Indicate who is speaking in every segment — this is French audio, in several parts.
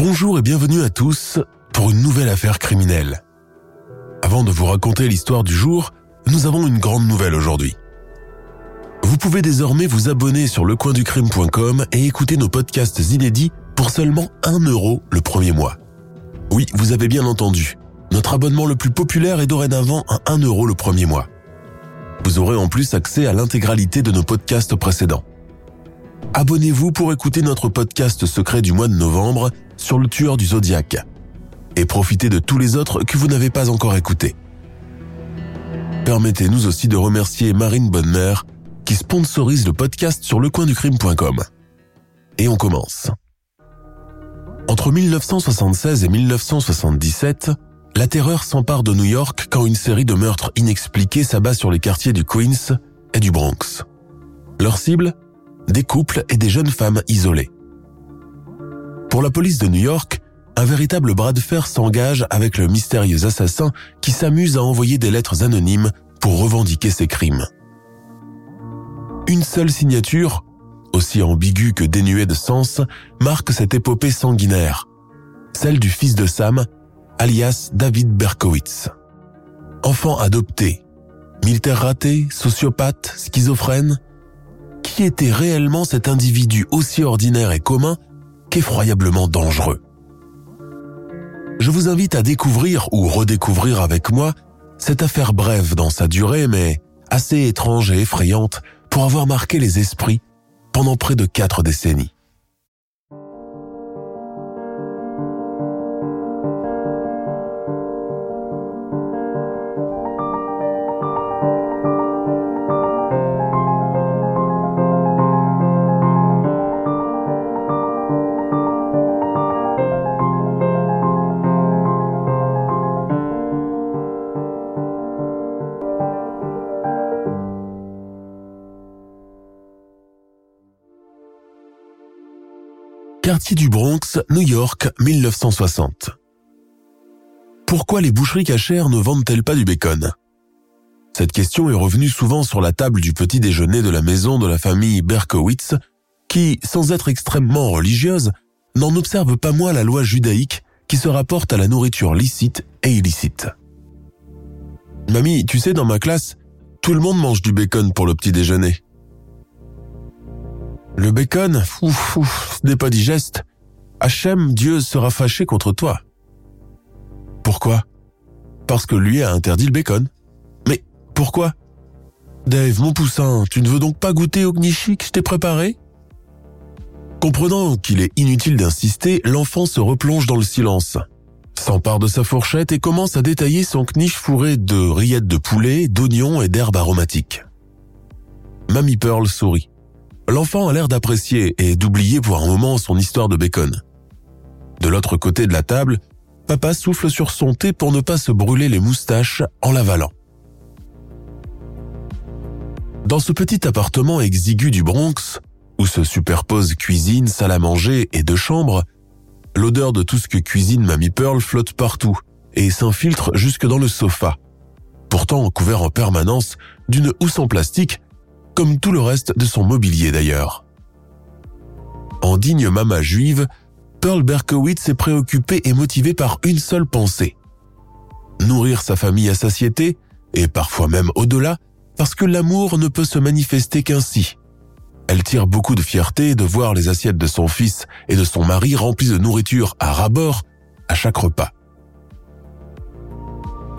Speaker 1: Bonjour et bienvenue à tous pour une nouvelle affaire criminelle. Avant de vous raconter l'histoire du jour, nous avons une grande nouvelle aujourd'hui. Vous pouvez désormais vous abonner sur lecoinducrime.com et écouter nos podcasts inédits pour seulement 1 euro le premier mois. Oui, vous avez bien entendu. Notre abonnement le plus populaire est dorénavant à 1 euro le premier mois. Vous aurez en plus accès à l'intégralité de nos podcasts précédents. Abonnez-vous pour écouter notre podcast secret du mois de novembre sur le tueur du zodiaque. Et profitez de tous les autres que vous n'avez pas encore écoutés. Permettez-nous aussi de remercier Marine Bonnemère qui sponsorise le podcast sur lecoinducrime.com. Et on commence. Entre 1976 et 1977, la terreur s'empare de New York quand une série de meurtres inexpliqués s'abat sur les quartiers du Queens et du Bronx. Leur cible? Des couples et des jeunes femmes isolées. Pour la police de New York, un véritable bras de fer s'engage avec le mystérieux assassin qui s'amuse à envoyer des lettres anonymes pour revendiquer ses crimes. Une seule signature, aussi ambiguë que dénuée de sens, marque cette épopée sanguinaire, celle du fils de Sam, alias David Berkowitz. Enfant adopté, militaire raté, sociopathe, schizophrène, qui était réellement cet individu aussi ordinaire et commun qu'effroyablement dangereux. Je vous invite à découvrir ou redécouvrir avec moi cette affaire brève dans sa durée mais assez étrange et effrayante pour avoir marqué les esprits pendant près de quatre décennies. Du Bronx, New York, 1960. Pourquoi les boucheries cachères ne vendent-elles pas du bacon? Cette question est revenue souvent sur la table du petit déjeuner de la maison de la famille Berkowitz, qui, sans être extrêmement religieuse, n'en observe pas moins la loi judaïque qui se rapporte à la nourriture licite et illicite. Mamie, tu sais, dans ma classe, tout le monde mange du bacon pour le petit déjeuner. Le bacon, ouf, ouf, ce n'est pas digeste. Hachem, Dieu sera fâché contre toi. Pourquoi? Parce que lui a interdit le bacon. Mais pourquoi? Dave, mon poussin, tu ne veux donc pas goûter au gnocchi que je t'ai préparé? Comprenant qu'il est inutile d'insister, l'enfant se replonge dans le silence, s'empare de sa fourchette et commence à détailler son knish fourré de rillettes de poulet, d'oignons et d'herbes aromatiques. Mamie Pearl sourit. L'enfant a l'air d'apprécier et d'oublier pour un moment son histoire de bacon. De l'autre côté de la table, papa souffle sur son thé pour ne pas se brûler les moustaches en l'avalant. Dans ce petit appartement exigu du Bronx, où se superposent cuisine, salle à manger et deux chambres, l'odeur de tout ce que cuisine Mamie Pearl flotte partout et s'infiltre jusque dans le sofa, pourtant couvert en permanence d'une housse en plastique comme tout le reste de son mobilier d'ailleurs. En digne mama juive, Pearl Berkowitz est préoccupée et motivée par une seule pensée. Nourrir sa famille à satiété, et parfois même au-delà, parce que l'amour ne peut se manifester qu'ainsi. Elle tire beaucoup de fierté de voir les assiettes de son fils et de son mari remplies de nourriture à rabord à chaque repas.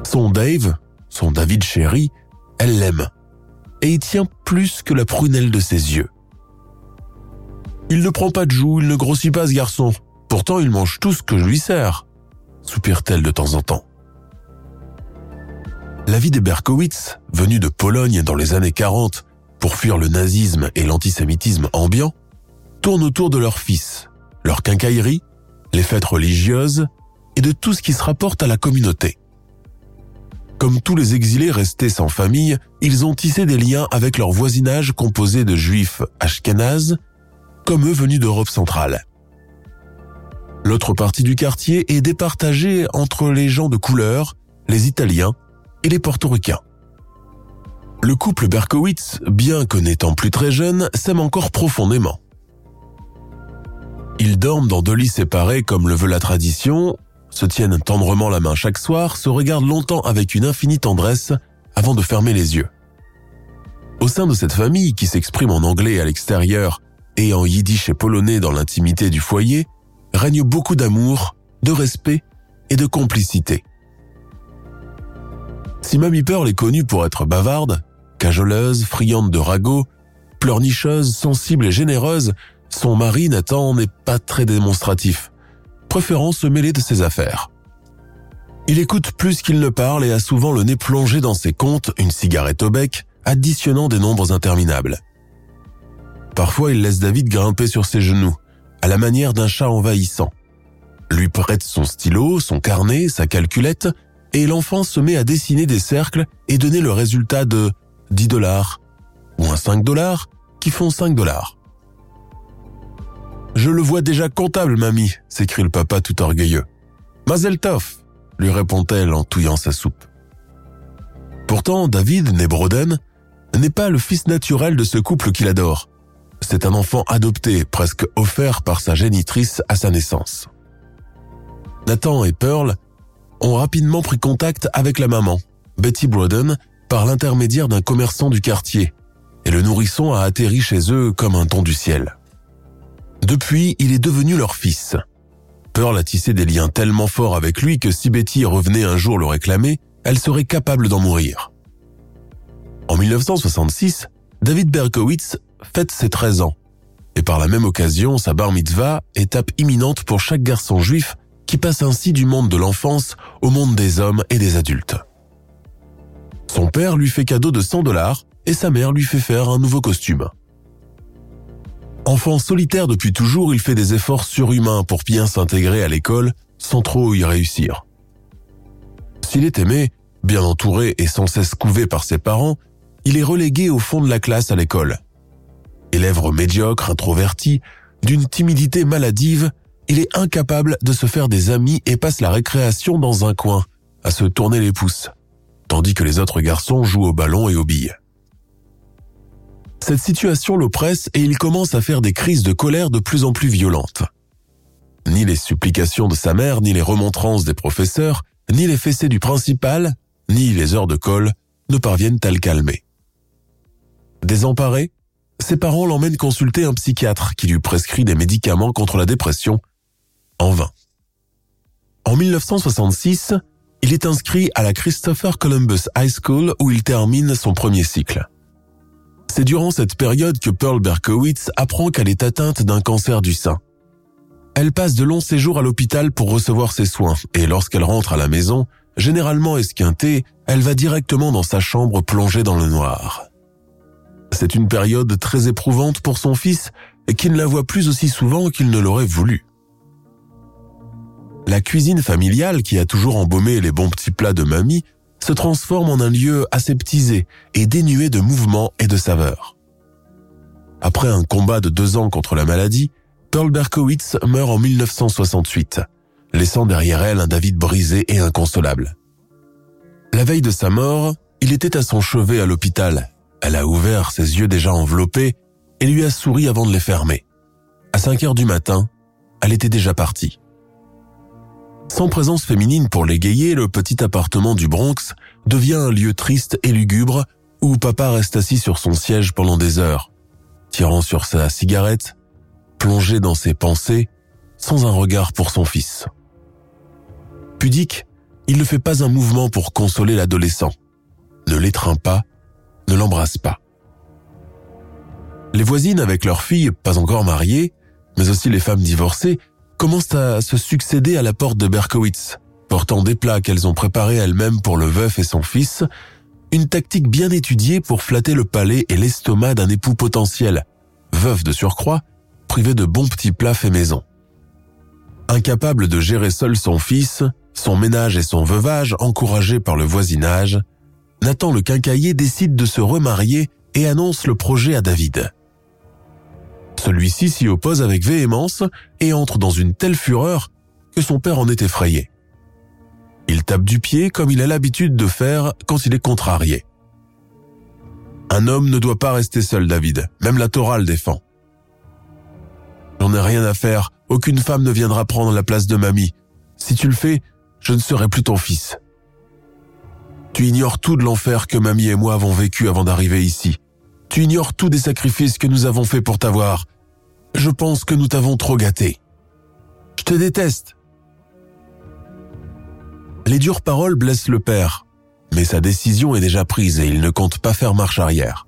Speaker 1: Son Dave, son David chéri, elle l'aime et il tient plus que la prunelle de ses yeux. Il ne prend pas de joues, il ne grossit pas ce garçon. Pourtant, il mange tout ce que je lui sers. soupire-t-elle de temps en temps. La vie des Berkowitz, venus de Pologne dans les années 40 pour fuir le nazisme et l'antisémitisme ambiant, tourne autour de leur fils, leur quincaillerie, les fêtes religieuses et de tout ce qui se rapporte à la communauté. Comme tous les exilés restés sans famille, ils ont tissé des liens avec leur voisinage composé de juifs ashkénazes, comme eux venus d'Europe centrale. L'autre partie du quartier est départagée entre les gens de couleur, les Italiens et les Portoricains. Le couple Berkowitz, bien que n'étant plus très jeune, s'aime encore profondément. Ils dorment dans deux lits séparés comme le veut la tradition, se tiennent tendrement la main chaque soir, se regardent longtemps avec une infinie tendresse avant de fermer les yeux. Au sein de cette famille qui s'exprime en anglais à l'extérieur et en yiddish et polonais dans l'intimité du foyer, règne beaucoup d'amour, de respect et de complicité. Si Mamie Pearl est connue pour être bavarde, cajoleuse, friande de ragots, pleurnicheuse, sensible et généreuse, son mari Nathan n'est pas très démonstratif, préférant se mêler de ses affaires. Il écoute plus qu'il ne parle et a souvent le nez plongé dans ses comptes, une cigarette au bec, additionnant des nombres interminables. Parfois, il laisse David grimper sur ses genoux, à la manière d'un chat envahissant. Lui prête son stylo, son carnet, sa calculette, et l'enfant se met à dessiner des cercles et donner le résultat de 10 dollars ou un 5 dollars qui font 5 dollars. Je le vois déjà comptable, mamie, s'écrie le papa tout orgueilleux. Mazel tov, lui répond-elle en touillant sa soupe. Pourtant, David, né Broden, n'est pas le fils naturel de ce couple qu'il adore. C'est un enfant adopté, presque offert par sa génitrice à sa naissance. Nathan et Pearl ont rapidement pris contact avec la maman, Betty Broden, par l'intermédiaire d'un commerçant du quartier, et le nourrisson a atterri chez eux comme un don du ciel. Depuis, il est devenu leur fils. Pearl a tissé des liens tellement forts avec lui que si Betty revenait un jour le réclamer, elle serait capable d'en mourir. En 1966, David Berkowitz fête ses 13 ans. Et par la même occasion, sa bar mitzvah, étape imminente pour chaque garçon juif qui passe ainsi du monde de l'enfance au monde des hommes et des adultes. Son père lui fait cadeau de 100 dollars et sa mère lui fait faire un nouveau costume. Enfant solitaire depuis toujours, il fait des efforts surhumains pour bien s'intégrer à l'école sans trop y réussir. S'il est aimé, bien entouré et sans cesse couvé par ses parents, il est relégué au fond de la classe à l'école. Élève médiocre, introverti, d'une timidité maladive, il est incapable de se faire des amis et passe la récréation dans un coin, à se tourner les pouces, tandis que les autres garçons jouent au ballon et aux billes. Cette situation l'oppresse et il commence à faire des crises de colère de plus en plus violentes. Ni les supplications de sa mère, ni les remontrances des professeurs, ni les fessées du principal, ni les heures de colle ne parviennent à le calmer. Désemparé, ses parents l'emmènent consulter un psychiatre qui lui prescrit des médicaments contre la dépression, en vain. En 1966, il est inscrit à la Christopher Columbus High School où il termine son premier cycle. C'est durant cette période que Pearl Berkowitz apprend qu'elle est atteinte d'un cancer du sein. Elle passe de longs séjours à l'hôpital pour recevoir ses soins et lorsqu'elle rentre à la maison, généralement esquintée, elle va directement dans sa chambre plongée dans le noir. C'est une période très éprouvante pour son fils qui ne la voit plus aussi souvent qu'il ne l'aurait voulu. La cuisine familiale qui a toujours embaumé les bons petits plats de mamie se transforme en un lieu aseptisé et dénué de mouvement et de saveur. Après un combat de deux ans contre la maladie, Pearl Berkowitz meurt en 1968, laissant derrière elle un David brisé et inconsolable. La veille de sa mort, il était à son chevet à l'hôpital. Elle a ouvert ses yeux déjà enveloppés et lui a souri avant de les fermer. À 5 heures du matin, elle était déjà partie. Sans présence féminine pour l'égayer, le petit appartement du Bronx devient un lieu triste et lugubre où papa reste assis sur son siège pendant des heures, tirant sur sa cigarette, plongé dans ses pensées, sans un regard pour son fils. Pudique, il ne fait pas un mouvement pour consoler l'adolescent, ne l'étreint pas, ne l'embrasse pas. Les voisines avec leurs filles, pas encore mariées, mais aussi les femmes divorcées, commencent à se succéder à la porte de Berkowitz, portant des plats qu'elles ont préparés elles-mêmes pour le veuf et son fils, une tactique bien étudiée pour flatter le palais et l'estomac d'un époux potentiel, veuf de surcroît, privé de bons petits plats faits maison. Incapable de gérer seul son fils, son ménage et son veuvage encouragé par le voisinage, Nathan le quincailler décide de se remarier et annonce le projet à David. Celui-ci s'y oppose avec véhémence et entre dans une telle fureur que son père en est effrayé. Il tape du pied comme il a l'habitude de faire quand il est contrarié. Un homme ne doit pas rester seul, David. Même la Torah le défend. J'en ai rien à faire. Aucune femme ne viendra prendre la place de mamie. Si tu le fais, je ne serai plus ton fils. Tu ignores tout de l'enfer que mamie et moi avons vécu avant d'arriver ici. Tu ignores tous des sacrifices que nous avons faits pour t'avoir. Je pense que nous t'avons trop gâté. Je te déteste. Les dures paroles blessent le père, mais sa décision est déjà prise et il ne compte pas faire marche arrière.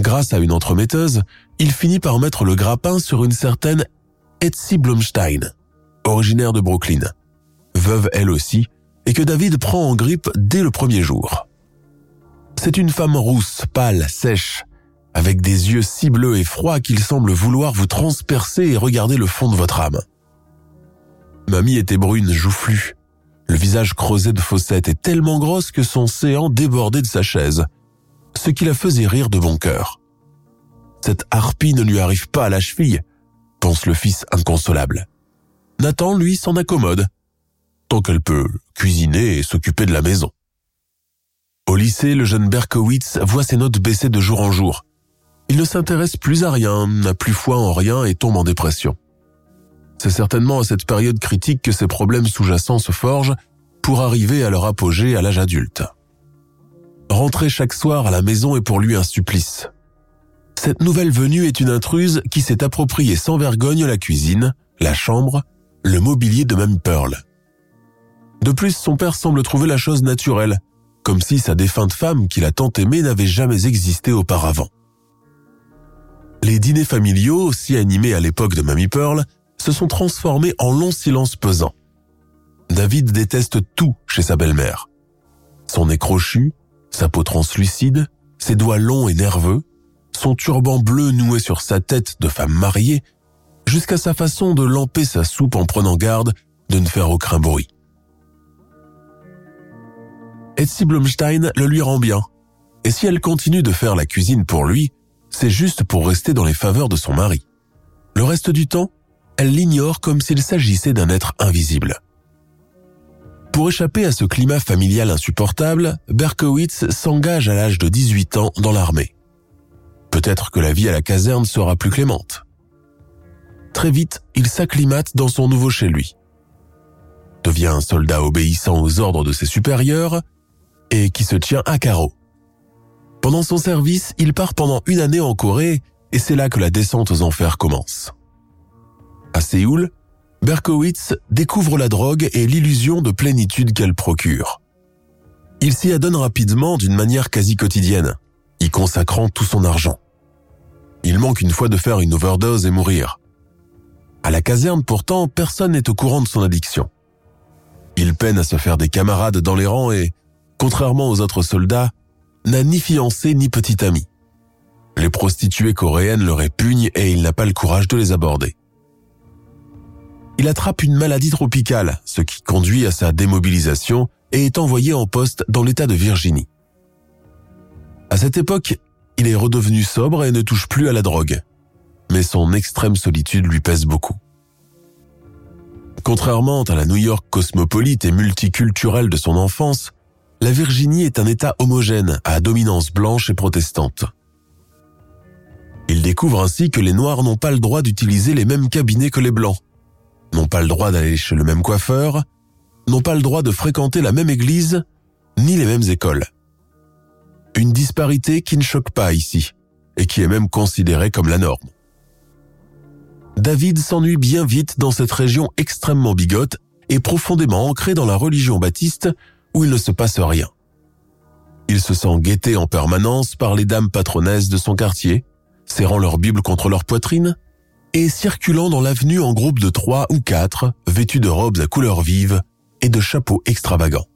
Speaker 1: Grâce à une entremetteuse, il finit par mettre le grappin sur une certaine Etsy Blumstein, originaire de Brooklyn, veuve elle aussi, et que David prend en grippe dès le premier jour. C'est une femme rousse, pâle, sèche, avec des yeux si bleus et froids qu'il semble vouloir vous transpercer et regarder le fond de votre âme. Mamie était brune, joufflue, le visage creusé de fossettes et tellement grosse que son séant débordait de sa chaise, ce qui la faisait rire de bon cœur. Cette harpie ne lui arrive pas à la cheville, pense le fils inconsolable. Nathan, lui, s'en accommode, tant qu'elle peut cuisiner et s'occuper de la maison. Au lycée, le jeune Berkowitz voit ses notes baisser de jour en jour. Il ne s'intéresse plus à rien, n'a plus foi en rien et tombe en dépression. C'est certainement à cette période critique que ses problèmes sous-jacents se forgent pour arriver à leur apogée à l'âge adulte. Rentrer chaque soir à la maison est pour lui un supplice. Cette nouvelle venue est une intruse qui s'est appropriée sans vergogne la cuisine, la chambre, le mobilier de même Pearl. De plus, son père semble trouver la chose naturelle, comme si sa défunte femme qu'il a tant aimée n'avait jamais existé auparavant. Les dîners familiaux, si animés à l'époque de Mamie Pearl, se sont transformés en longs silences pesants. David déteste tout chez sa belle-mère. Son nez crochu, sa peau translucide, ses doigts longs et nerveux, son turban bleu noué sur sa tête de femme mariée, jusqu'à sa façon de lamper sa soupe en prenant garde de ne faire aucun bruit. Etsy Blumstein le lui rend bien? Et si elle continue de faire la cuisine pour lui, c'est juste pour rester dans les faveurs de son mari. Le reste du temps, elle l'ignore comme s'il s'agissait d'un être invisible. Pour échapper à ce climat familial insupportable, Berkowitz s'engage à l'âge de 18 ans dans l'armée. Peut-être que la vie à la caserne sera plus clémente. Très vite, il s'acclimate dans son nouveau chez lui. Devient un soldat obéissant aux ordres de ses supérieurs et qui se tient à carreau. Pendant son service, il part pendant une année en Corée et c'est là que la descente aux enfers commence. À Séoul, Berkowitz découvre la drogue et l'illusion de plénitude qu'elle procure. Il s'y adonne rapidement d'une manière quasi quotidienne, y consacrant tout son argent. Il manque une fois de faire une overdose et mourir. À la caserne, pourtant, personne n'est au courant de son addiction. Il peine à se faire des camarades dans les rangs et, contrairement aux autres soldats, n'a ni fiancé ni petit ami. Les prostituées coréennes le répugnent et il n'a pas le courage de les aborder. Il attrape une maladie tropicale, ce qui conduit à sa démobilisation et est envoyé en poste dans l'État de Virginie. À cette époque, il est redevenu sobre et ne touche plus à la drogue. Mais son extrême solitude lui pèse beaucoup. Contrairement à la New York cosmopolite et multiculturelle de son enfance, la Virginie est un État homogène à dominance blanche et protestante. Il découvre ainsi que les Noirs n'ont pas le droit d'utiliser les mêmes cabinets que les Blancs, n'ont pas le droit d'aller chez le même coiffeur, n'ont pas le droit de fréquenter la même église, ni les mêmes écoles. Une disparité qui ne choque pas ici, et qui est même considérée comme la norme. David s'ennuie bien vite dans cette région extrêmement bigote et profondément ancrée dans la religion baptiste où il ne se passe rien. Il se sent guetté en permanence par les dames patronesses de son quartier, serrant leur Bible contre leur poitrine et circulant dans l'avenue en groupe de trois ou quatre, vêtus de robes à couleurs vives, et de chapeaux extravagants.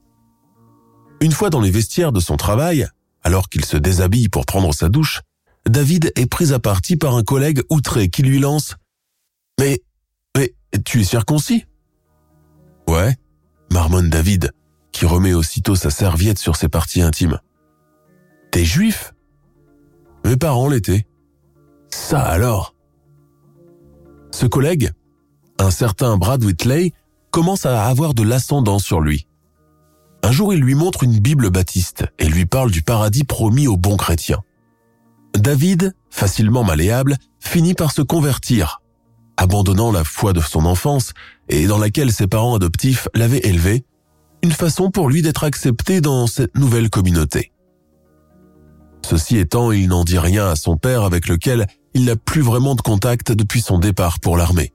Speaker 1: Une fois dans les vestiaires de son travail, alors qu'il se déshabille pour prendre sa douche, David est pris à partie par un collègue outré qui lui lance ⁇ Mais, mais, tu es circoncis ?⁇ Ouais, marmonne David, qui remet aussitôt sa serviette sur ses parties intimes. T'es juif? Mes parents l'étaient. Ça alors? Ce collègue, un certain Brad Whitley, commence à avoir de l'ascendant sur lui. Un jour, il lui montre une Bible baptiste et lui parle du paradis promis aux bons chrétiens. David, facilement malléable, finit par se convertir, abandonnant la foi de son enfance et dans laquelle ses parents adoptifs l'avaient élevé, une façon pour lui d'être accepté dans cette nouvelle communauté. Ceci étant, il n'en dit rien à son père avec lequel il n'a plus vraiment de contact depuis son départ pour l'armée.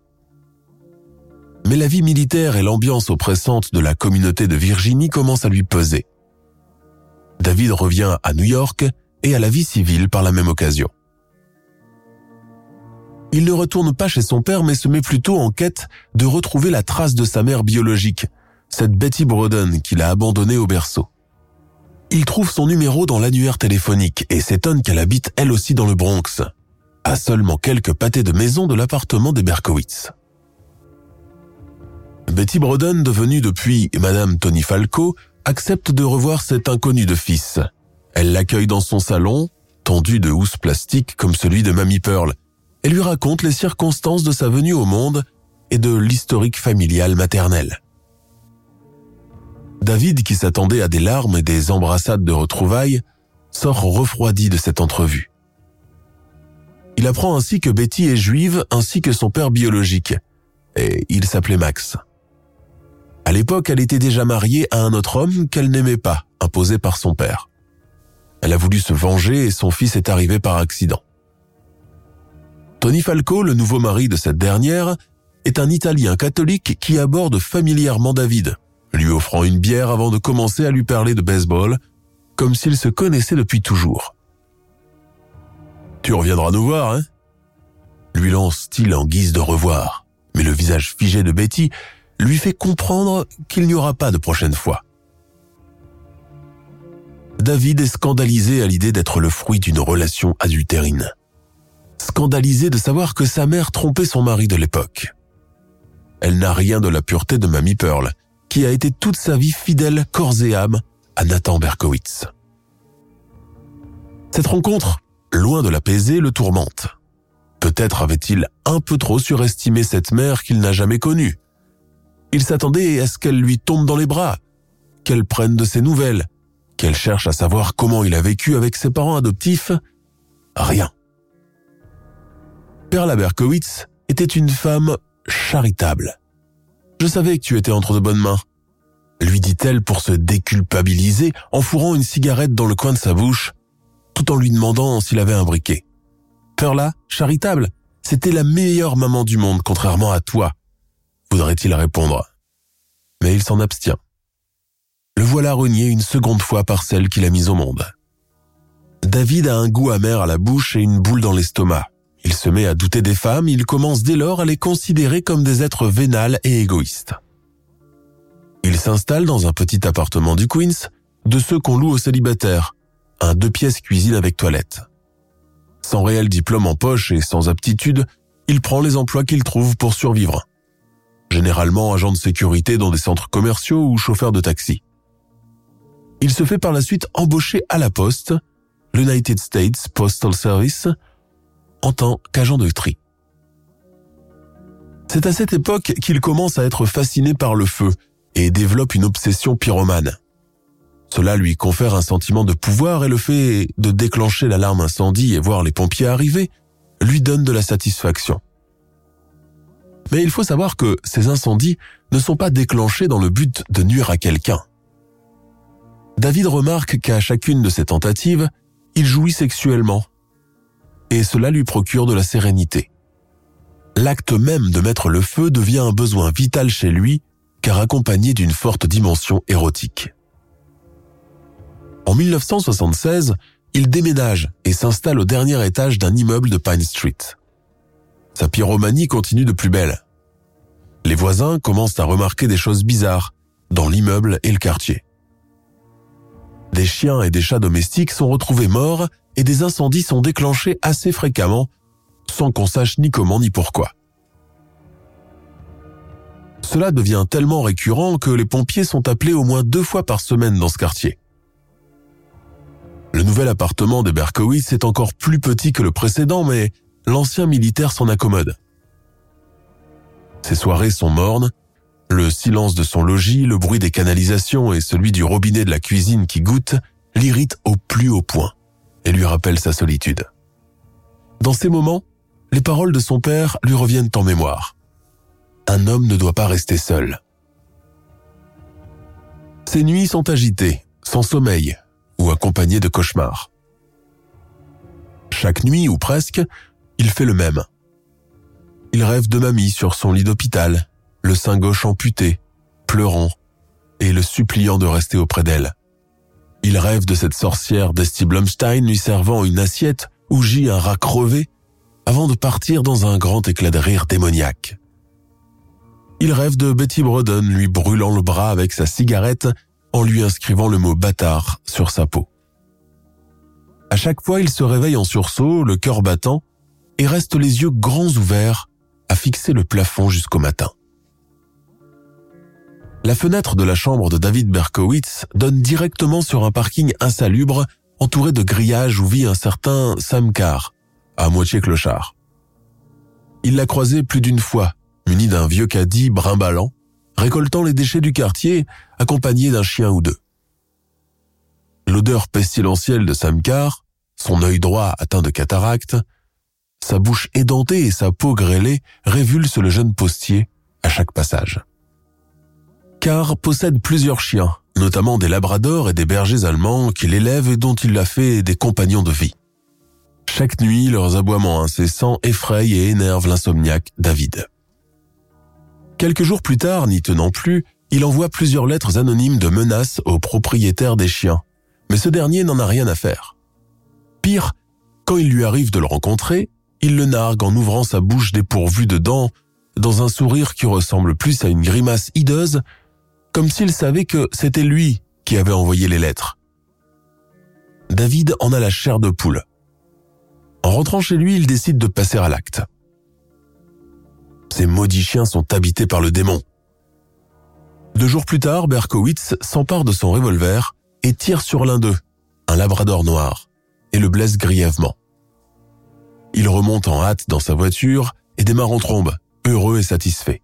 Speaker 1: Mais la vie militaire et l'ambiance oppressante de la communauté de Virginie commencent à lui peser. David revient à New York et à la vie civile par la même occasion. Il ne retourne pas chez son père mais se met plutôt en quête de retrouver la trace de sa mère biologique, cette Betty Broden qu'il a abandonnée au berceau. Il trouve son numéro dans l'annuaire téléphonique et s'étonne qu'elle habite elle aussi dans le Bronx, à seulement quelques pâtés de maison de l'appartement des Berkowitz. Betty Broden, devenue depuis Madame Tony Falco, accepte de revoir cet inconnu de fils. Elle l'accueille dans son salon, tendu de housses plastiques comme celui de Mamie Pearl, et lui raconte les circonstances de sa venue au monde et de l'historique familial maternel. David, qui s'attendait à des larmes et des embrassades de retrouvailles, sort refroidi de cette entrevue. Il apprend ainsi que Betty est juive ainsi que son père biologique, et il s'appelait Max. À l'époque, elle était déjà mariée à un autre homme qu'elle n'aimait pas, imposé par son père. Elle a voulu se venger et son fils est arrivé par accident. Tony Falco, le nouveau mari de cette dernière, est un Italien catholique qui aborde familièrement David, lui offrant une bière avant de commencer à lui parler de baseball, comme s'ils se connaissaient depuis toujours. Tu reviendras nous voir, hein? lui lance-t-il en guise de revoir, mais le visage figé de Betty lui fait comprendre qu'il n'y aura pas de prochaine fois. David est scandalisé à l'idée d'être le fruit d'une relation adultérine. Scandalisé de savoir que sa mère trompait son mari de l'époque. Elle n'a rien de la pureté de Mamie Pearl, qui a été toute sa vie fidèle corps et âme à Nathan Berkowitz. Cette rencontre, loin de l'apaiser, le tourmente. Peut-être avait-il un peu trop surestimé cette mère qu'il n'a jamais connue. Il s'attendait à ce qu'elle lui tombe dans les bras, qu'elle prenne de ses nouvelles, qu'elle cherche à savoir comment il a vécu avec ses parents adoptifs. Rien. Perla Berkowitz était une femme charitable. Je savais que tu étais entre de bonnes mains, lui dit-elle pour se déculpabiliser en fourrant une cigarette dans le coin de sa bouche, tout en lui demandant s'il avait un briquet. Perla, charitable, c'était la meilleure maman du monde, contrairement à toi, voudrait-il répondre. Mais il s'en abstient. Le voilà renié une seconde fois par celle qu'il a mise au monde. David a un goût amer à la bouche et une boule dans l'estomac. Il se met à douter des femmes, il commence dès lors à les considérer comme des êtres vénales et égoïstes. Il s'installe dans un petit appartement du Queens, de ceux qu'on loue aux célibataires, un deux pièces cuisine avec toilette. Sans réel diplôme en poche et sans aptitude, il prend les emplois qu'il trouve pour survivre. Généralement agent de sécurité dans des centres commerciaux ou chauffeur de taxi. Il se fait par la suite embaucher à la poste, l'United States Postal Service, en tant qu'agent de tri. C'est à cette époque qu'il commence à être fasciné par le feu et développe une obsession pyromane. Cela lui confère un sentiment de pouvoir et le fait de déclencher l'alarme incendie et voir les pompiers arriver lui donne de la satisfaction. Mais il faut savoir que ces incendies ne sont pas déclenchés dans le but de nuire à quelqu'un. David remarque qu'à chacune de ces tentatives, il jouit sexuellement et cela lui procure de la sérénité. L'acte même de mettre le feu devient un besoin vital chez lui, car accompagné d'une forte dimension érotique. En 1976, il déménage et s'installe au dernier étage d'un immeuble de Pine Street. Sa pyromanie continue de plus belle. Les voisins commencent à remarquer des choses bizarres dans l'immeuble et le quartier. Des chiens et des chats domestiques sont retrouvés morts et des incendies sont déclenchés assez fréquemment, sans qu'on sache ni comment ni pourquoi. Cela devient tellement récurrent que les pompiers sont appelés au moins deux fois par semaine dans ce quartier. Le nouvel appartement des Berkowitz est encore plus petit que le précédent, mais l'ancien militaire s'en accommode. Ses soirées sont mornes, le silence de son logis, le bruit des canalisations et celui du robinet de la cuisine qui goûte l'irritent au plus haut point et lui rappellent sa solitude. Dans ces moments, les paroles de son père lui reviennent en mémoire. Un homme ne doit pas rester seul. Ses nuits sont agitées, sans sommeil ou accompagnées de cauchemars. Chaque nuit, ou presque, il fait le même. Il rêve de mamie sur son lit d'hôpital, le sein gauche amputé, pleurant, et le suppliant de rester auprès d'elle. Il rêve de cette sorcière d'Esti Blumstein lui servant une assiette où gît un rat crevé avant de partir dans un grand éclat de rire démoniaque. Il rêve de Betty Broden lui brûlant le bras avec sa cigarette en lui inscrivant le mot bâtard sur sa peau. À chaque fois, il se réveille en sursaut, le cœur battant, et reste les yeux grands ouverts à fixer le plafond jusqu'au matin. La fenêtre de la chambre de David Berkowitz donne directement sur un parking insalubre entouré de grillages où vit un certain Sam Carr, à moitié clochard. Il l'a croisé plus d'une fois, muni d'un vieux caddie brimballant, récoltant les déchets du quartier, accompagné d'un chien ou deux. L'odeur pestilentielle de Sam Carr, son œil droit atteint de cataracte, sa bouche édentée et sa peau grêlée révulsent le jeune postier à chaque passage. Carr possède plusieurs chiens, notamment des labradors et des bergers allemands qu'il élève et dont il a fait des compagnons de vie. Chaque nuit, leurs aboiements incessants effrayent et énervent l'insomniaque David. Quelques jours plus tard, n'y tenant plus, il envoie plusieurs lettres anonymes de menaces au propriétaire des chiens, mais ce dernier n'en a rien à faire. Pire, quand il lui arrive de le rencontrer, il le nargue en ouvrant sa bouche dépourvue de dents, dans un sourire qui ressemble plus à une grimace hideuse, comme s'il savait que c'était lui qui avait envoyé les lettres. David en a la chair de poule. En rentrant chez lui, il décide de passer à l'acte. Ces maudits chiens sont habités par le démon. Deux jours plus tard, Berkowitz s'empare de son revolver et tire sur l'un d'eux, un labrador noir, et le blesse grièvement. Il remonte en hâte dans sa voiture et démarre en trombe, heureux et satisfait.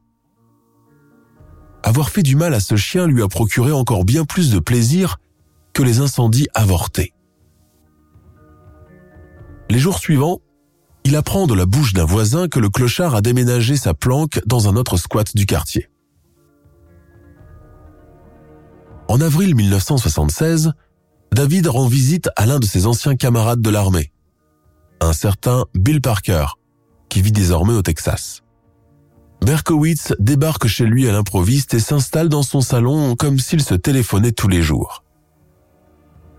Speaker 1: Avoir fait du mal à ce chien lui a procuré encore bien plus de plaisir que les incendies avortés. Les jours suivants, il apprend de la bouche d'un voisin que le clochard a déménagé sa planque dans un autre squat du quartier. En avril 1976, David rend visite à l'un de ses anciens camarades de l'armée, un certain Bill Parker, qui vit désormais au Texas. Berkowitz débarque chez lui à l'improviste et s'installe dans son salon comme s'il se téléphonait tous les jours.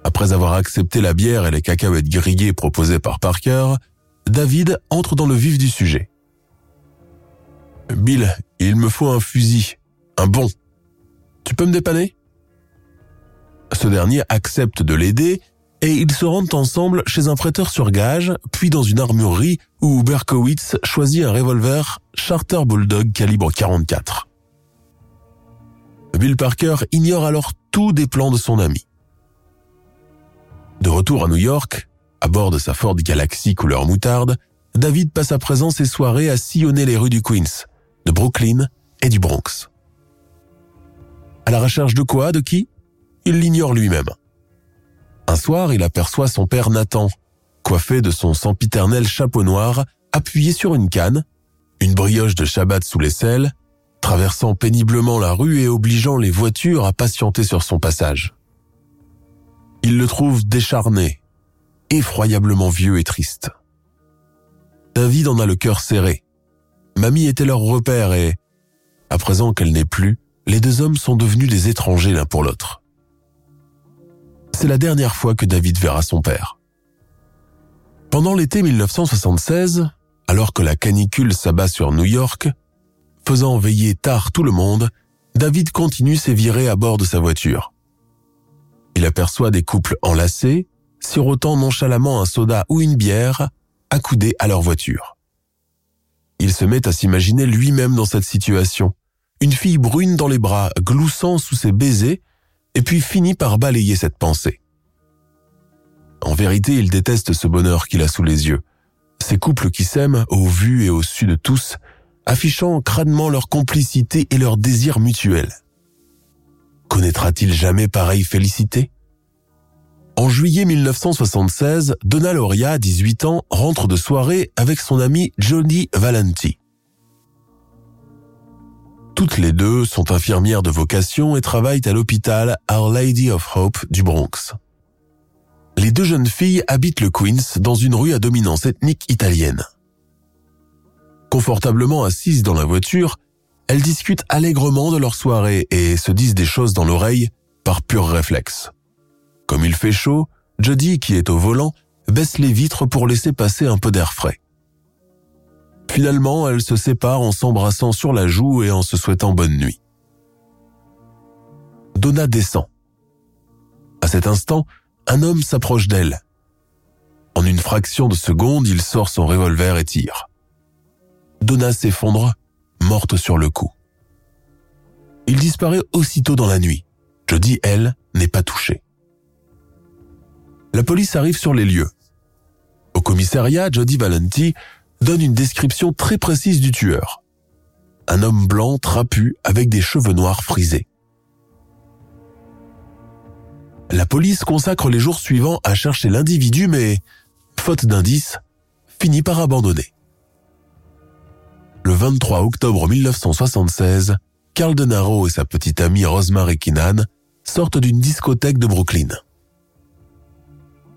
Speaker 1: Après avoir accepté la bière et les cacahuètes grillées proposées par Parker, David entre dans le vif du sujet. Bill, il me faut un fusil, un bon. Tu peux me dépanner? Ce dernier accepte de l'aider et ils se rendent ensemble chez un prêteur sur gage, puis dans une armurerie où Berkowitz choisit un revolver Charter Bulldog calibre 44. Bill Parker ignore alors tout des plans de son ami. De retour à New York, à bord de sa Ford Galaxy couleur moutarde, David passe à présent ses soirées à sillonner les rues du Queens, de Brooklyn et du Bronx. À la recherche de quoi, de qui? Il l'ignore lui-même. Un soir, il aperçoit son père Nathan, coiffé de son sempiternel chapeau noir, appuyé sur une canne, une brioche de Shabbat sous l'aisselle, traversant péniblement la rue et obligeant les voitures à patienter sur son passage. Il le trouve décharné, effroyablement vieux et triste. David en a le cœur serré. Mamie était leur repère et, à présent qu'elle n'est plus, les deux hommes sont devenus des étrangers l'un pour l'autre. C'est la dernière fois que David verra son père. Pendant l'été 1976, alors que la canicule s'abat sur New York, faisant veiller tard tout le monde, David continue ses virées à bord de sa voiture. Il aperçoit des couples enlacés, sirotant nonchalamment un soda ou une bière, accoudés à leur voiture. Il se met à s'imaginer lui-même dans cette situation, une fille brune dans les bras, gloussant sous ses baisers, et puis finit par balayer cette pensée. En vérité, il déteste ce bonheur qu'il a sous les yeux, ces couples qui s'aiment au vu et au su de tous, affichant crânement leur complicité et leur désir mutuel. Connaîtra-t-il jamais pareille félicité? En juillet 1976, Donna Loria, 18 ans, rentre de soirée avec son ami Johnny Valenti. Toutes les deux sont infirmières de vocation et travaillent à l'hôpital Our Lady of Hope du Bronx. Les deux jeunes filles habitent le Queens dans une rue à dominance ethnique italienne. Confortablement assises dans la voiture, elles discutent allègrement de leur soirée et se disent des choses dans l'oreille par pur réflexe. Comme il fait chaud, Jody, qui est au volant, baisse les vitres pour laisser passer un peu d'air frais. Finalement, elles se séparent en s'embrassant sur la joue et en se souhaitant bonne nuit. Donna descend. À cet instant, un homme s'approche d'elle. En une fraction de seconde, il sort son revolver et tire. Donna s'effondre, morte sur le coup. Il disparaît aussitôt dans la nuit. Jody, elle, n'est pas touchée. La police arrive sur les lieux. Au commissariat, Jody Valenti donne une description très précise du tueur. Un homme blanc trapu avec des cheveux noirs frisés. La police consacre les jours suivants à chercher l'individu mais, faute d'indices, finit par abandonner. Le 23 octobre 1976, Carl Denaro et sa petite amie Rosemary Kinan sortent d'une discothèque de Brooklyn.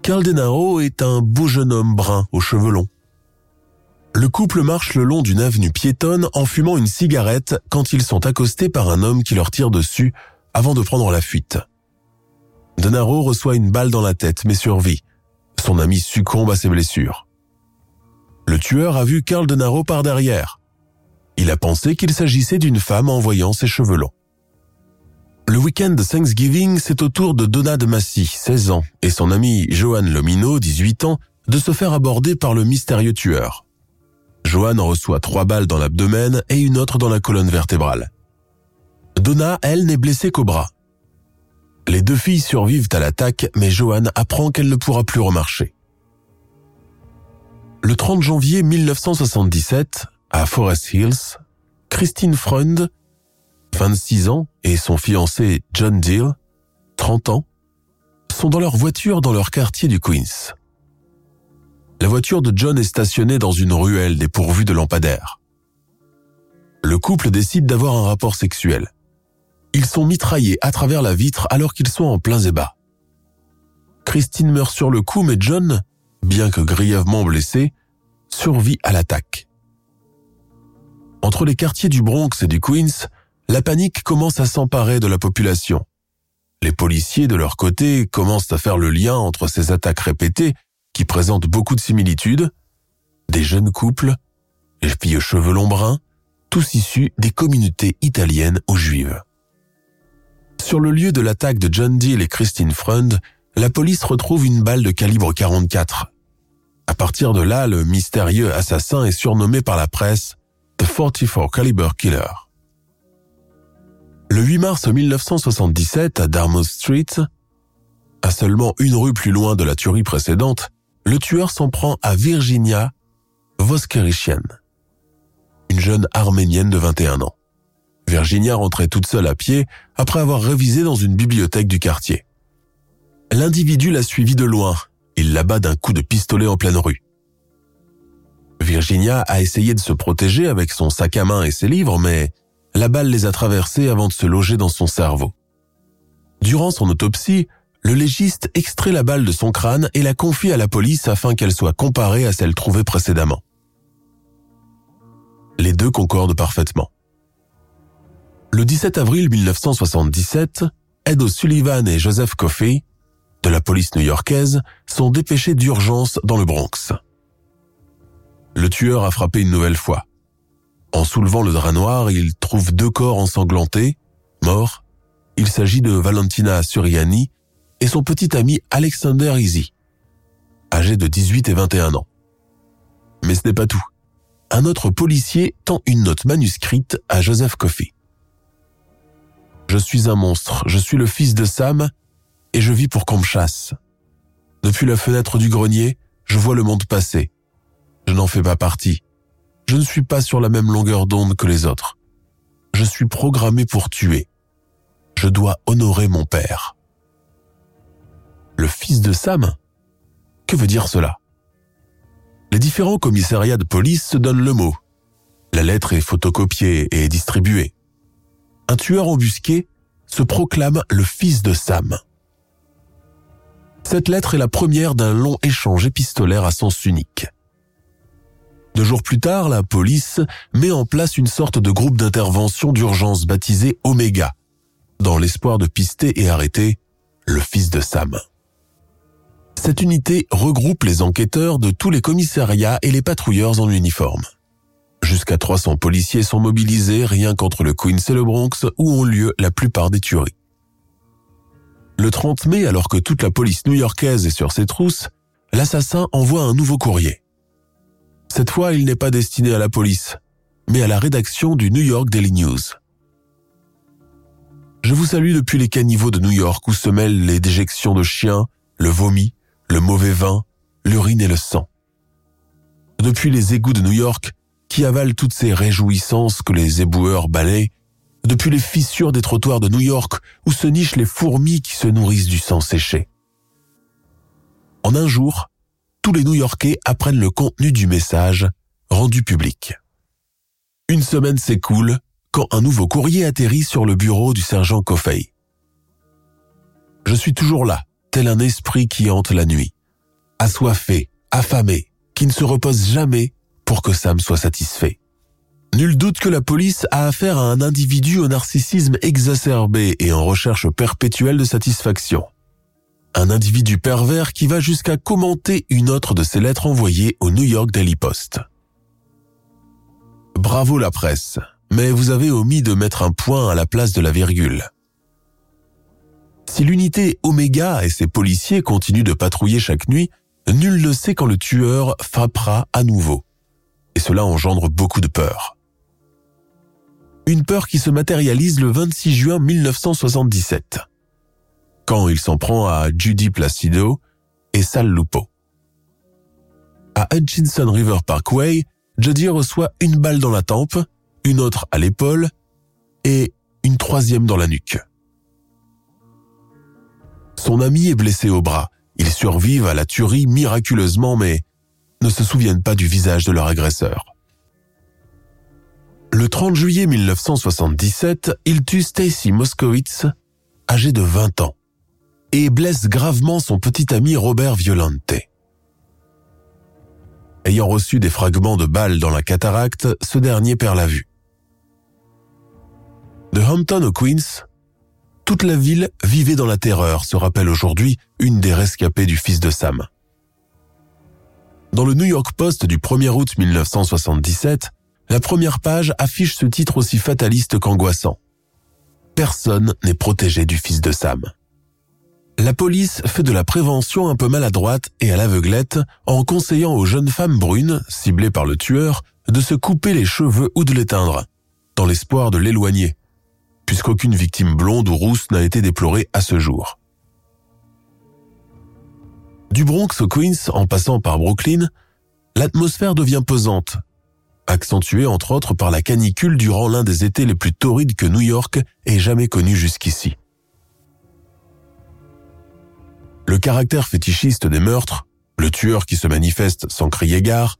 Speaker 1: Carl Denaro est un beau jeune homme brun aux cheveux longs. Le couple marche le long d'une avenue piétonne en fumant une cigarette quand ils sont accostés par un homme qui leur tire dessus avant de prendre la fuite. Denaro reçoit une balle dans la tête mais survit. Son ami succombe à ses blessures. Le tueur a vu Carl Denaro par derrière. Il a pensé qu'il s'agissait d'une femme en voyant ses cheveux longs. Le week-end de Thanksgiving, c'est au tour de Donna de Massy, 16 ans, et son ami Johan Lomino, 18 ans, de se faire aborder par le mystérieux tueur. Johan reçoit trois balles dans l'abdomen et une autre dans la colonne vertébrale. Donna, elle, n'est blessée qu'au bras. Les deux filles survivent à l'attaque, mais Johan apprend qu'elle ne pourra plus remarcher. Le 30 janvier 1977, à Forest Hills, Christine Freund, 26 ans, et son fiancé John Deal, 30 ans, sont dans leur voiture dans leur quartier du Queens. La voiture de John est stationnée dans une ruelle dépourvue de lampadaires. Le couple décide d'avoir un rapport sexuel. Ils sont mitraillés à travers la vitre alors qu'ils sont en plein zébat. Christine meurt sur le coup mais John, bien que grièvement blessé, survit à l'attaque. Entre les quartiers du Bronx et du Queens, la panique commence à s'emparer de la population. Les policiers, de leur côté, commencent à faire le lien entre ces attaques répétées, qui présentent beaucoup de similitudes, des jeunes couples, les filles aux cheveux longs bruns, tous issus des communautés italiennes ou juives. Sur le lieu de l'attaque de John Deal et Christine Freund, la police retrouve une balle de calibre 44. À partir de là, le mystérieux assassin est surnommé par la presse The 44 Caliber Killer. Le 8 mars 1977, à Dartmouth Street, à seulement une rue plus loin de la tuerie précédente, le tueur s'en prend à Virginia Voskerishian, une jeune arménienne de 21 ans. Virginia rentrait toute seule à pied après avoir révisé dans une bibliothèque du quartier. L'individu l'a suivie de loin. Il l'abat d'un coup de pistolet en pleine rue. Virginia a essayé de se protéger avec son sac à main et ses livres, mais la balle les a traversés avant de se loger dans son cerveau. Durant son autopsie, le légiste extrait la balle de son crâne et la confie à la police afin qu'elle soit comparée à celle trouvée précédemment. Les deux concordent parfaitement. Le 17 avril 1977, Ed O'Sullivan et Joseph Coffey, de la police new-yorkaise, sont dépêchés d'urgence dans le Bronx le tueur a frappé une nouvelle fois. En soulevant le drap noir, il trouve deux corps ensanglantés, Mort, il s'agit de Valentina Suriani et son petit ami Alexander Easy, âgé de 18 et 21 ans. Mais ce n'est pas tout. Un autre policier tend une note manuscrite à Joseph Coffey. Je suis un monstre, je suis le fils de Sam et je vis pour qu'on me chasse. Depuis la fenêtre du grenier, je vois le monde passer. Je n'en fais pas partie. Je ne suis pas sur la même longueur d'onde que les autres. Je suis programmé pour tuer. Je dois honorer mon père. Le fils de Sam Que veut dire cela? Les différents commissariats de police se donnent le mot. La lettre est photocopiée et distribuée. Un tueur embusqué se proclame le fils de Sam. Cette lettre est la première d'un long échange épistolaire à sens unique. Deux jours plus tard, la police met en place une sorte de groupe d'intervention d'urgence baptisé Omega, dans l'espoir de pister et arrêter le fils de Sam. Cette unité regroupe les enquêteurs de tous les commissariats et les patrouilleurs en uniforme. Jusqu'à 300 policiers sont mobilisés rien qu'entre le Queens et le Bronx où ont lieu la plupart des tueries. Le 30 mai, alors que toute la police new-yorkaise est sur ses trousses, l'assassin envoie un nouveau courrier. Cette fois, il n'est pas destiné à la police, mais à la rédaction du New York Daily News. Je vous salue depuis les caniveaux de New York où se mêlent les déjections de chiens, le vomi, le mauvais vin, l'urine et le sang. Depuis les égouts de New York, qui avalent toutes ces réjouissances que les éboueurs balayent, depuis les fissures des trottoirs de New York où se nichent les fourmis qui se nourrissent du sang séché. En un jour, tous les New-Yorkais apprennent le contenu du message rendu public. Une semaine s'écoule quand un nouveau courrier atterrit sur le bureau du sergent Coffey. Je suis toujours là, tel un esprit qui hante la nuit, assoiffé, affamé, qui ne se repose jamais pour que Sam soit satisfait. Nul doute que la police a affaire à un individu au narcissisme exacerbé et en recherche perpétuelle de satisfaction. Un individu pervers qui va jusqu'à commenter une autre de ses lettres envoyées au New York Daily Post. Bravo la presse, mais vous avez omis de mettre un point à la place de la virgule. Si l'unité Omega et ses policiers continuent de patrouiller chaque nuit, nul ne sait quand le tueur frappera à nouveau. Et cela engendre beaucoup de peur une peur qui se matérialise le 26 juin 1977, quand il s'en prend à Judy Placido et Sal Lupo. À Hutchinson River Parkway, Judy reçoit une balle dans la tempe, une autre à l'épaule et une troisième dans la nuque. Son ami est blessé au bras. Ils survivent à la tuerie miraculeusement mais ne se souviennent pas du visage de leur agresseur. Le 30 juillet 1977, il tue Stacy Moskowitz, âgé de 20 ans, et blesse gravement son petit ami Robert Violante. Ayant reçu des fragments de balles dans la cataracte, ce dernier perd la vue. De Hampton au Queens, toute la ville vivait dans la terreur, se rappelle aujourd'hui une des rescapées du fils de Sam. Dans le New York Post du 1er août 1977, la première page affiche ce titre aussi fataliste qu'angoissant. Personne n'est protégé du fils de Sam. La police fait de la prévention un peu maladroite et à l'aveuglette en conseillant aux jeunes femmes brunes, ciblées par le tueur, de se couper les cheveux ou de l'éteindre, dans l'espoir de l'éloigner, puisqu'aucune victime blonde ou rousse n'a été déplorée à ce jour. Du Bronx au Queens en passant par Brooklyn, l'atmosphère devient pesante accentué entre autres par la canicule durant l'un des étés les plus torrides que New York ait jamais connu jusqu'ici. Le caractère fétichiste des meurtres, le tueur qui se manifeste sans crier gare,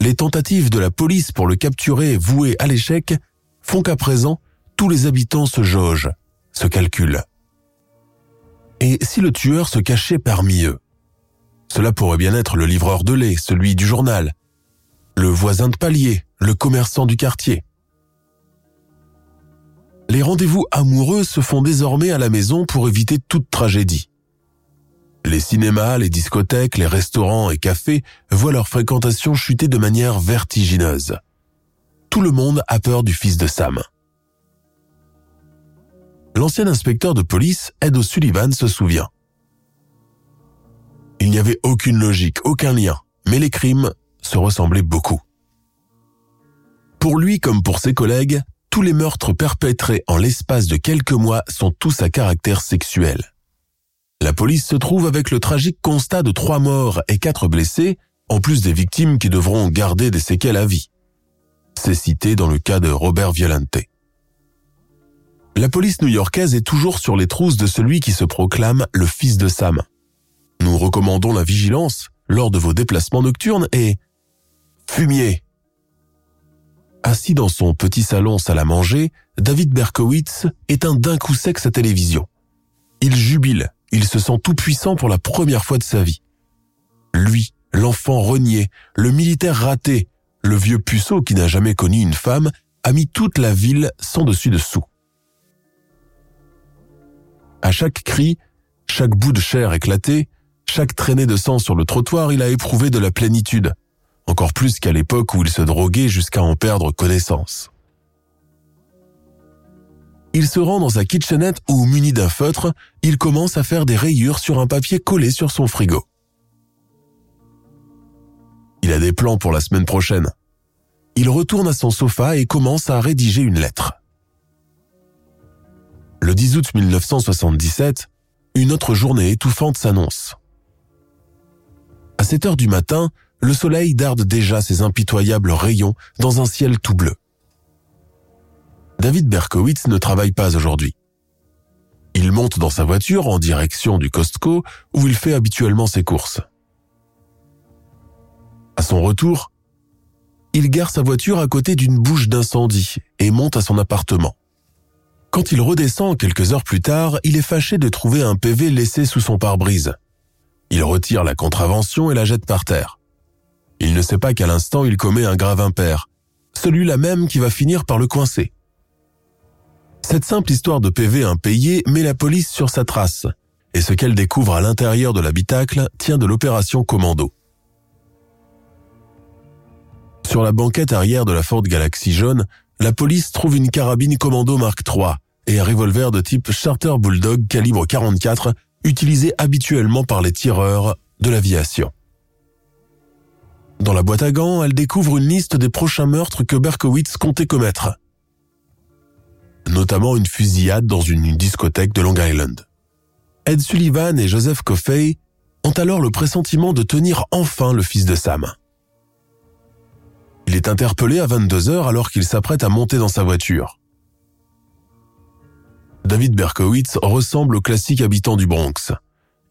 Speaker 1: les tentatives de la police pour le capturer vouées à l'échec font qu'à présent, tous les habitants se jaugent, se calculent. Et si le tueur se cachait parmi eux? Cela pourrait bien être le livreur de lait, celui du journal, le voisin de palier, le commerçant du quartier. Les rendez-vous amoureux se font désormais à la maison pour éviter toute tragédie. Les cinémas, les discothèques, les restaurants et cafés voient leur fréquentation chuter de manière vertigineuse. Tout le monde a peur du fils de Sam. L'ancien inspecteur de police Ed O'Sullivan se souvient. Il n'y avait aucune logique, aucun lien, mais les crimes se ressemblaient beaucoup. Pour lui comme pour ses collègues, tous les meurtres perpétrés en l'espace de quelques mois sont tous à caractère sexuel. La police se trouve avec le tragique constat de trois morts et quatre blessés, en plus des victimes qui devront garder des séquelles à vie. C'est cité dans le cas de Robert Violante. La police new-yorkaise est toujours sur les trousses de celui qui se proclame le fils de Sam. Nous recommandons la vigilance lors de vos déplacements nocturnes et... Fumier Assis dans son petit salon salle à manger, David Berkowitz éteint d'un coup sec sa télévision. Il jubile, il se sent tout puissant pour la première fois de sa vie. Lui, l'enfant renié, le militaire raté, le vieux puceau qui n'a jamais connu une femme, a mis toute la ville sans dessus dessous. À chaque cri, chaque bout de chair éclaté, chaque traînée de sang sur le trottoir, il a éprouvé de la plénitude, encore plus qu'à l'époque où il se droguait jusqu'à en perdre connaissance. Il se rend dans sa kitchenette où, muni d'un feutre, il commence à faire des rayures sur un papier collé sur son frigo. Il a des plans pour la semaine prochaine. Il retourne à son sofa et commence à rédiger une lettre. Le 10 août 1977, une autre journée étouffante s'annonce. À 7 heures du matin, le soleil darde déjà ses impitoyables rayons dans un ciel tout bleu. David Berkowitz ne travaille pas aujourd'hui. Il monte dans sa voiture en direction du Costco où il fait habituellement ses courses. À son retour, il gare sa voiture à côté d'une bouche d'incendie et monte à son appartement. Quand il redescend quelques heures plus tard, il est fâché de trouver un PV laissé sous son pare-brise. Il retire la contravention et la jette par terre. Il ne sait pas qu'à l'instant il commet un grave impair, celui-là même qui va finir par le coincer. Cette simple histoire de PV impayé met la police sur sa trace, et ce qu'elle découvre à l'intérieur de l'habitacle tient de l'opération Commando. Sur la banquette arrière de la Ford Galaxy jaune, la police trouve une carabine Commando Mark III et un revolver de type Charter Bulldog calibre 44 utilisé habituellement par les tireurs de l'aviation. Dans la boîte à gants, elle découvre une liste des prochains meurtres que Berkowitz comptait commettre. Notamment une fusillade dans une discothèque de Long Island. Ed Sullivan et Joseph Coffey ont alors le pressentiment de tenir enfin le fils de Sam. Il est interpellé à 22 heures alors qu'il s'apprête à monter dans sa voiture. David Berkowitz ressemble au classique habitant du Bronx.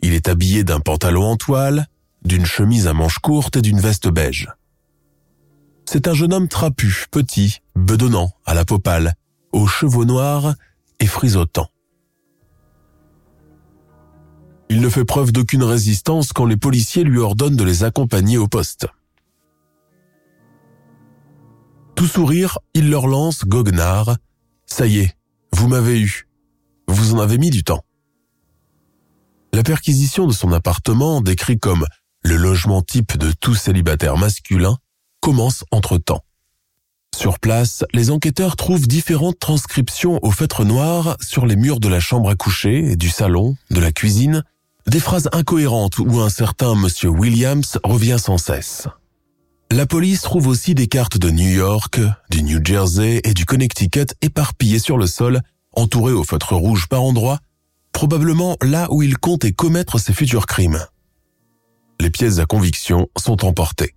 Speaker 1: Il est habillé d'un pantalon en toile, d'une chemise à manches courtes et d'une veste beige. C'est un jeune homme trapu, petit, bedonnant, à la peau pâle, aux cheveux noirs et frisottant. Il ne fait preuve d'aucune résistance quand les policiers lui ordonnent de les accompagner au poste. Tout sourire, il leur lance goguenard. Ça y est, vous m'avez eu. Vous en avez mis du temps. La perquisition de son appartement, décrit comme le logement type de tout célibataire masculin, commence entre-temps. Sur place, les enquêteurs trouvent différentes transcriptions au feutre noir sur les murs de la chambre à coucher, du salon, de la cuisine, des phrases incohérentes où un certain monsieur Williams revient sans cesse. La police trouve aussi des cartes de New York, du New Jersey et du Connecticut éparpillées sur le sol entouré au feutre rouge par endroits, probablement là où il comptait commettre ses futurs crimes. Les pièces à conviction sont emportées.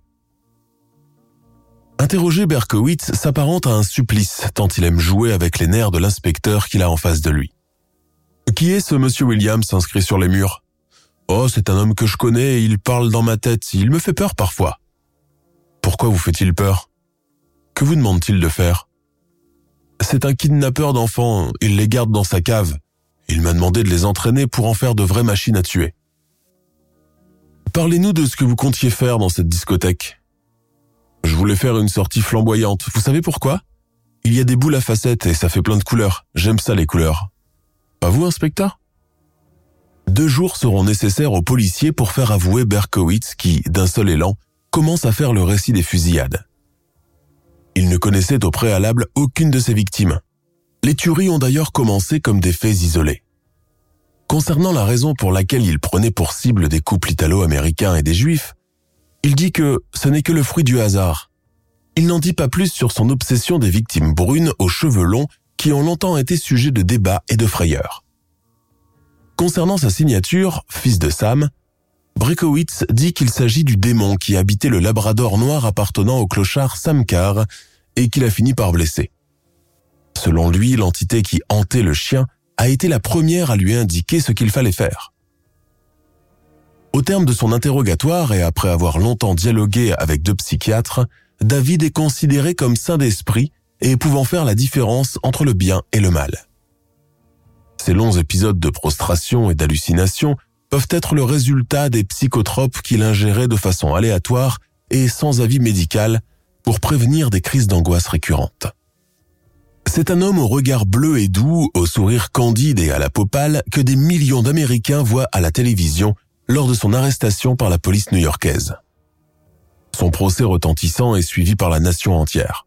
Speaker 1: Interroger Berkowitz s'apparente à un supplice tant il aime jouer avec les nerfs de l'inspecteur qu'il a en face de lui. Qui est ce monsieur Williams inscrit sur les murs? Oh, c'est un homme que je connais il parle dans ma tête, il me fait peur parfois. Pourquoi vous fait-il peur? Que vous demande-t-il de faire? C'est un kidnappeur d'enfants, il les garde dans sa cave. Il m'a demandé de les entraîner pour en faire de vraies machines à tuer. Parlez-nous de ce que vous comptiez faire dans cette discothèque. Je voulais faire une sortie flamboyante. Vous savez pourquoi? Il y a des boules à facettes et ça fait plein de couleurs. J'aime ça les couleurs. Pas vous, inspecteur? Deux jours seront nécessaires aux policiers pour faire avouer Berkowitz qui, d'un seul élan, commence à faire le récit des fusillades. Il ne connaissait au préalable aucune de ses victimes. Les tueries ont d'ailleurs commencé comme des faits isolés. Concernant la raison pour laquelle il prenait pour cible des couples italo-américains et des juifs, il dit que ce n'est que le fruit du hasard. Il n'en dit pas plus sur son obsession des victimes brunes aux cheveux longs qui ont longtemps été sujet de débats et de frayeurs. Concernant sa signature, fils de Sam, Brekowitz dit qu'il s'agit du démon qui habitait le labrador noir appartenant au clochard Sam Carr et qu'il a fini par blesser. Selon lui, l'entité qui hantait le chien a été la première à lui indiquer ce qu'il fallait faire. Au terme de son interrogatoire et après avoir longtemps dialogué avec deux psychiatres, David est considéré comme saint d'esprit et pouvant faire la différence entre le bien et le mal. Ces longs épisodes de prostration et d'hallucination peuvent être le résultat des psychotropes qu'il ingérait de façon aléatoire et sans avis médical pour prévenir des crises d'angoisse récurrentes. C'est un homme au regard bleu et doux, au sourire candide et à la peau pâle que des millions d'Américains voient à la télévision lors de son arrestation par la police new-yorkaise. Son procès retentissant est suivi par la nation entière.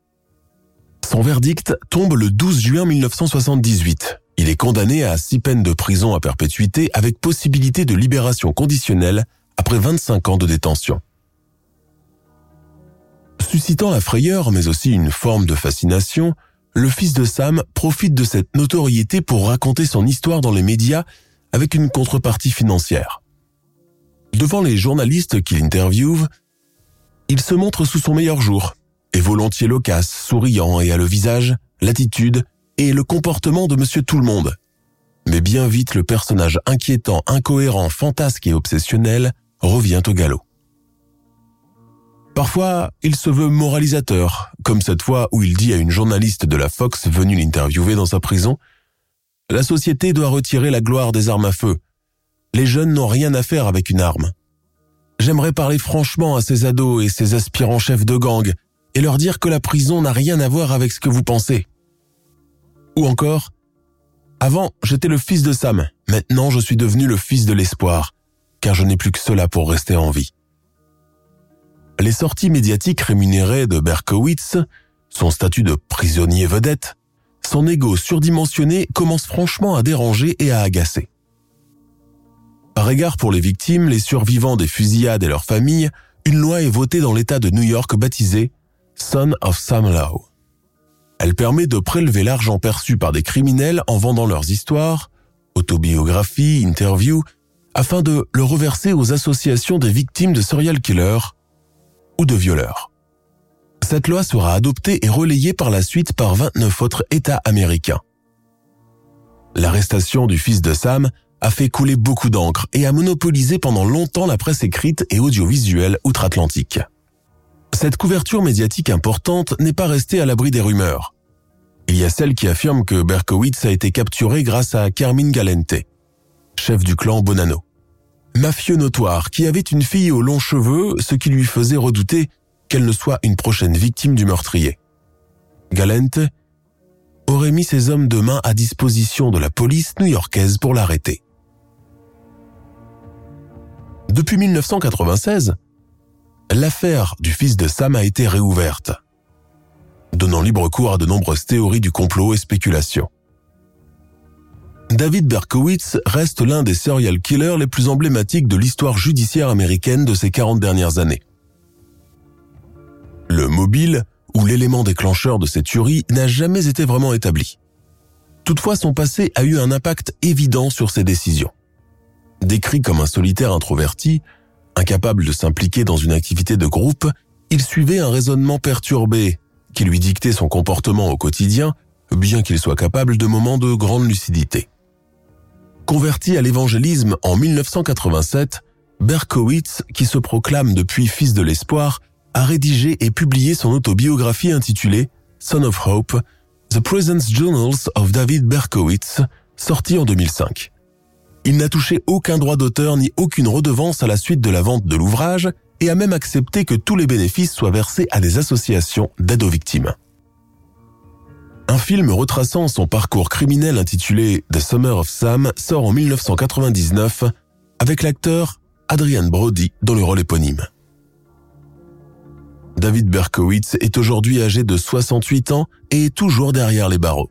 Speaker 1: Son verdict tombe le 12 juin 1978. Il est condamné à six peines de prison à perpétuité avec possibilité de libération conditionnelle après 25 ans de détention. Suscitant la frayeur mais aussi une forme de fascination, le fils de Sam profite de cette notoriété pour raconter son histoire dans les médias avec une contrepartie financière. Devant les journalistes qu'il interviewe, il se montre sous son meilleur jour, et volontiers loquace, souriant et a le visage, l'attitude et le comportement de monsieur tout le monde. Mais bien vite le personnage inquiétant, incohérent, fantasque et obsessionnel revient au galop. Parfois, il se veut moralisateur, comme cette fois où il dit à une journaliste de la Fox venue l'interviewer dans sa prison, La société doit retirer la gloire des armes à feu. Les jeunes n'ont rien à faire avec une arme. J'aimerais parler franchement à ces ados et ces aspirants chefs de gang et leur dire que la prison n'a rien à voir avec ce que vous pensez. Ou encore, avant, j'étais le fils de Sam, maintenant je suis devenu le fils de l'espoir, car je n'ai plus que cela pour rester en vie. Les sorties médiatiques rémunérées de Berkowitz, son statut de prisonnier vedette, son ego surdimensionné commence franchement à déranger et à agacer. Par égard pour les victimes, les survivants des fusillades et leurs familles, une loi est votée dans l'État de New York baptisée Son of Sam Law. Elle permet de prélever l'argent perçu par des criminels en vendant leurs histoires, autobiographies, interviews, afin de le reverser aux associations des victimes de serial killers ou de violeurs. Cette loi sera adoptée et relayée par la suite par 29 autres États américains. L'arrestation du fils de Sam a fait couler beaucoup d'encre et a monopolisé pendant longtemps la presse écrite et audiovisuelle outre-Atlantique. Cette couverture médiatique importante n'est pas restée à l'abri des rumeurs. Il y a celle qui affirme que Berkowitz a été capturé grâce à Carmine Galente, chef du clan Bonanno mafieux notoire qui avait une fille aux longs cheveux, ce qui lui faisait redouter qu'elle ne soit une prochaine victime du meurtrier. Galente aurait mis ses hommes de main à disposition de la police new-yorkaise pour l'arrêter. Depuis 1996, l'affaire du fils de Sam a été réouverte, donnant libre cours à de nombreuses théories du complot et spéculations. David Berkowitz reste l'un des serial killers les plus emblématiques de l'histoire judiciaire américaine de ces 40 dernières années. Le mobile, ou l'élément déclencheur de cette tuerie, n'a jamais été vraiment établi. Toutefois, son passé a eu un impact évident sur ses décisions. Décrit comme un solitaire introverti, incapable de s'impliquer dans une activité de groupe, il suivait un raisonnement perturbé qui lui dictait son comportement au quotidien, bien qu'il soit capable de moments de grande lucidité. Converti à l'évangélisme en 1987, Berkowitz, qui se proclame depuis fils de l'espoir, a rédigé et publié son autobiographie intitulée Son of Hope, The Presence Journals of David Berkowitz, sortie en 2005. Il n'a touché aucun droit d'auteur ni aucune redevance à la suite de la vente de l'ouvrage et a même accepté que tous les bénéfices soient versés à des associations d'aide aux victimes. Un film retraçant son parcours criminel intitulé The Summer of Sam sort en 1999 avec l'acteur Adrian Brody dans le rôle éponyme. David Berkowitz est aujourd'hui âgé de 68 ans et est toujours derrière les barreaux.